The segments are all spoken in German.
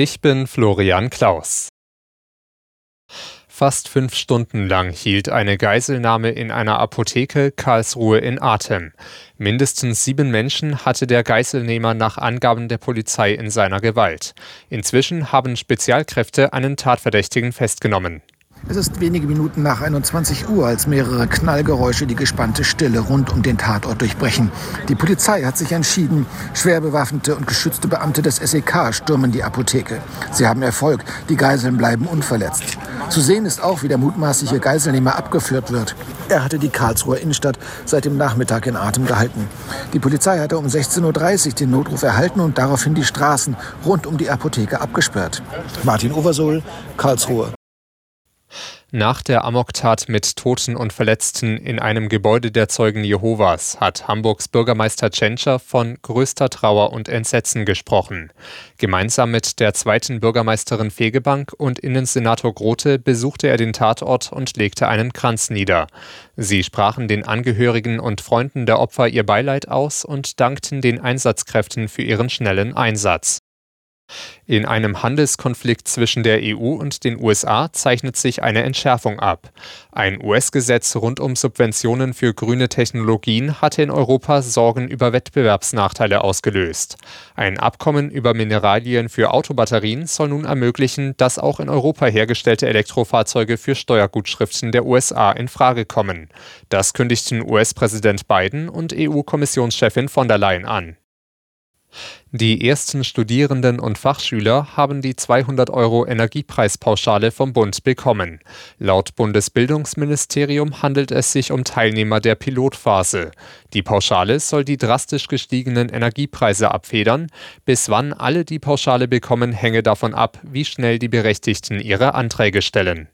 Ich bin Florian Klaus. Fast fünf Stunden lang hielt eine Geiselnahme in einer Apotheke Karlsruhe in Atem. Mindestens sieben Menschen hatte der Geiselnehmer nach Angaben der Polizei in seiner Gewalt. Inzwischen haben Spezialkräfte einen Tatverdächtigen festgenommen. Es ist wenige Minuten nach 21 Uhr, als mehrere Knallgeräusche die gespannte Stille rund um den Tatort durchbrechen. Die Polizei hat sich entschieden. Schwer bewaffnete und geschützte Beamte des SEK stürmen die Apotheke. Sie haben Erfolg. Die Geiseln bleiben unverletzt. Zu sehen ist auch, wie der mutmaßliche Geiselnehmer abgeführt wird. Er hatte die Karlsruher Innenstadt seit dem Nachmittag in Atem gehalten. Die Polizei hatte um 16.30 Uhr den Notruf erhalten und daraufhin die Straßen rund um die Apotheke abgesperrt. Martin Oversohl, Karlsruhe. Nach der Amoktat mit Toten und Verletzten in einem Gebäude der Zeugen Jehovas hat Hamburgs Bürgermeister Tschentscher von größter Trauer und Entsetzen gesprochen. Gemeinsam mit der zweiten Bürgermeisterin Fegebank und Innensenator Grote besuchte er den Tatort und legte einen Kranz nieder. Sie sprachen den Angehörigen und Freunden der Opfer ihr Beileid aus und dankten den Einsatzkräften für ihren schnellen Einsatz. In einem Handelskonflikt zwischen der EU und den USA zeichnet sich eine Entschärfung ab. Ein US-Gesetz rund um Subventionen für grüne Technologien hatte in Europa Sorgen über Wettbewerbsnachteile ausgelöst. Ein Abkommen über Mineralien für Autobatterien soll nun ermöglichen, dass auch in Europa hergestellte Elektrofahrzeuge für Steuergutschriften der USA in Frage kommen. Das kündigten US-Präsident Biden und EU-Kommissionschefin von der Leyen an. Die ersten Studierenden und Fachschüler haben die 200 Euro Energiepreispauschale vom Bund bekommen. Laut Bundesbildungsministerium handelt es sich um Teilnehmer der Pilotphase. Die Pauschale soll die drastisch gestiegenen Energiepreise abfedern. Bis wann alle die Pauschale bekommen, hänge davon ab, wie schnell die Berechtigten ihre Anträge stellen.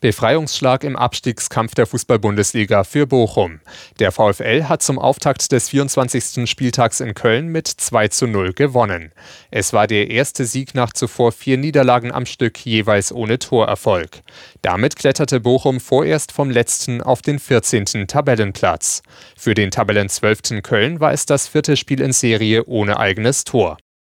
Befreiungsschlag im Abstiegskampf der Fußball-Bundesliga für Bochum. Der VfL hat zum Auftakt des 24. Spieltags in Köln mit 2 zu 0 gewonnen. Es war der erste Sieg nach zuvor vier Niederlagen am Stück, jeweils ohne Torerfolg. Damit kletterte Bochum vorerst vom letzten auf den 14. Tabellenplatz. Für den Tabellenzwölften Köln war es das vierte Spiel in Serie ohne eigenes Tor.